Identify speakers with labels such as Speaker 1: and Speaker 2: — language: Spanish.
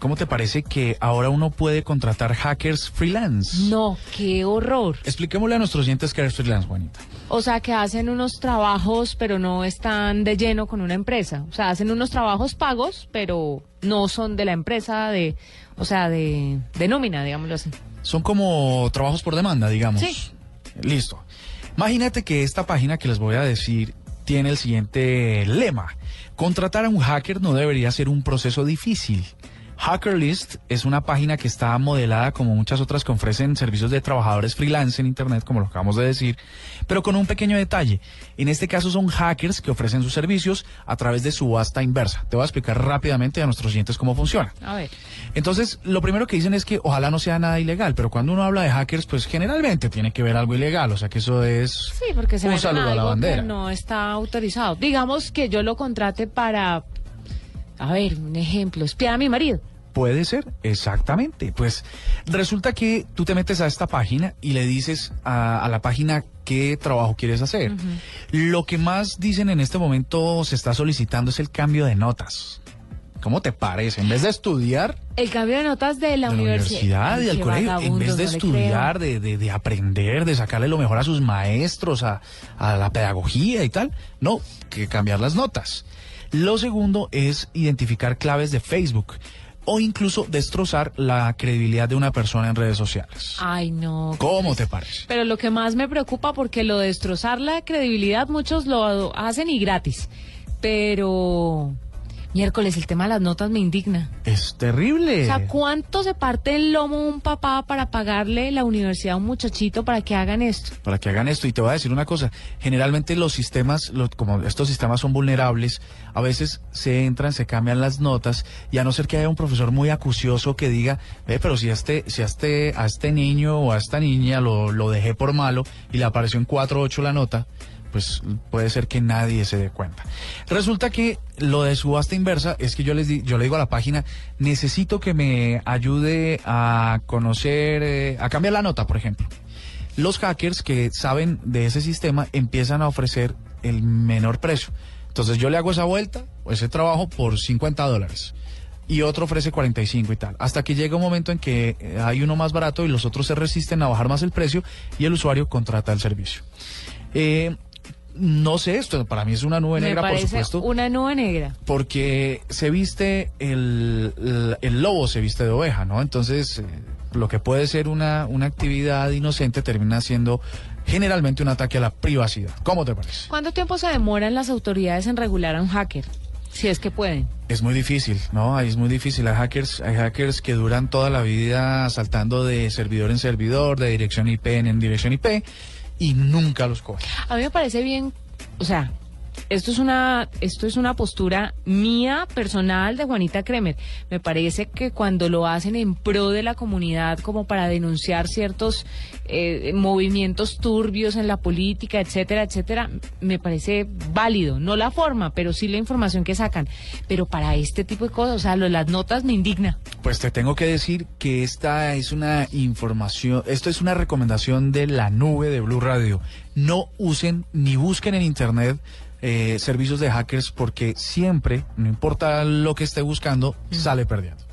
Speaker 1: ¿Cómo te parece que ahora uno puede contratar hackers freelance?
Speaker 2: No, qué horror.
Speaker 1: Expliquémosle a nuestros oyentes que eres freelance, Juanita.
Speaker 2: O sea, que hacen unos trabajos, pero no están de lleno con una empresa. O sea, hacen unos trabajos pagos, pero no son de la empresa, de, o sea, de, de nómina, digámoslo así.
Speaker 1: Son como trabajos por demanda, digamos.
Speaker 2: Sí.
Speaker 1: Listo. Imagínate que esta página que les voy a decir tiene el siguiente lema. Contratar a un hacker no debería ser un proceso difícil. Hackerlist es una página que está modelada como muchas otras que ofrecen servicios de trabajadores freelance en Internet, como lo acabamos de decir, pero con un pequeño detalle. En este caso son hackers que ofrecen sus servicios a través de subasta inversa. Te voy a explicar rápidamente a nuestros clientes cómo funciona.
Speaker 2: A ver.
Speaker 1: Entonces, lo primero que dicen es que ojalá no sea nada ilegal, pero cuando uno habla de hackers, pues generalmente tiene que ver algo ilegal, o sea que eso es
Speaker 2: Sí, porque se
Speaker 1: un saludo a la bandera.
Speaker 2: no está autorizado. Digamos que yo lo contrate para, a ver, un ejemplo, espiar a mi marido.
Speaker 1: Puede ser, exactamente. Pues resulta que tú te metes a esta página y le dices a, a la página qué trabajo quieres hacer. Lo que más dicen en este momento se está solicitando es el cambio de notas. ¿Cómo te parece? En vez de estudiar
Speaker 2: El cambio de notas de la,
Speaker 1: de la universidad y del colegio, en vez de
Speaker 2: no
Speaker 1: estudiar, de, de- de aprender, de sacarle lo mejor a sus maestros, a, a la pedagogía y tal, no, que cambiar las notas. Lo segundo es identificar claves de Facebook o incluso destrozar la credibilidad de una persona en redes sociales.
Speaker 2: Ay, no.
Speaker 1: ¿Cómo te parece?
Speaker 2: Pero lo que más me preocupa, porque lo de destrozar la credibilidad, muchos lo hacen y gratis. Pero, miércoles, el tema de las notas me indigna.
Speaker 1: Es terrible.
Speaker 2: O sea, ¿cuánto se parte el lomo un papá para pagarle la universidad a un muchachito para que hagan esto?
Speaker 1: para que hagan esto. Y te voy a decir una cosa, generalmente los sistemas, como estos sistemas son vulnerables, a veces se entran, se cambian las notas, y a no ser que haya un profesor muy acucioso que diga, ve, pero si a este, si a este, a este niño o a esta niña lo, lo dejé por malo y le apareció en 4.8 la nota, pues puede ser que nadie se dé cuenta. Resulta que lo de subasta inversa es que yo les di- yo le digo a la página, necesito que me ayude a conocer, eh, a cambiar la nota, por ejemplo los hackers que saben de ese sistema empiezan a ofrecer el menor precio. Entonces yo le hago esa vuelta, o ese trabajo por 50 dólares. Y otro ofrece 45 y tal. Hasta que llega un momento en que eh, hay uno más barato y los otros se resisten a bajar más el precio y el usuario contrata el servicio. Eh, no sé, esto para mí es una nube
Speaker 2: me
Speaker 1: negra, por supuesto
Speaker 2: una nube negra.
Speaker 1: porque se viste el, el, el lobo se viste de oveja, ¿no? Entonces, eh, lo que puede ser una, una actividad inocente termina siendo generalmente un ataque a la privacidad. ¿Cómo te parece?
Speaker 2: ¿Cuánto tiempo se demoran las autoridades en regular a un hacker? Si es que pueden.
Speaker 1: Es muy difícil, ¿no? Ahí es muy difícil. Hay hackers, hay hackers que duran toda la vida saltando de servidor en servidor, de dirección IP en dirección IP, y nunca los cogen.
Speaker 2: A mí me parece bien, o sea, esto es una esto es una postura mía personal de Juanita Kremer. Me parece que cuando lo hacen en pro de la comunidad como para denunciar ciertos eh, movimientos turbios en la política, etcétera, etcétera, me parece válido, no la forma, pero sí la información que sacan. Pero para este tipo de cosas, o sea, lo de las notas me indigna.
Speaker 1: Pues te tengo que decir que esta es una información, esto es una recomendación de la nube de Blue Radio. No usen ni busquen en internet eh, servicios de hackers porque siempre, no importa lo que esté buscando, sale perdiendo.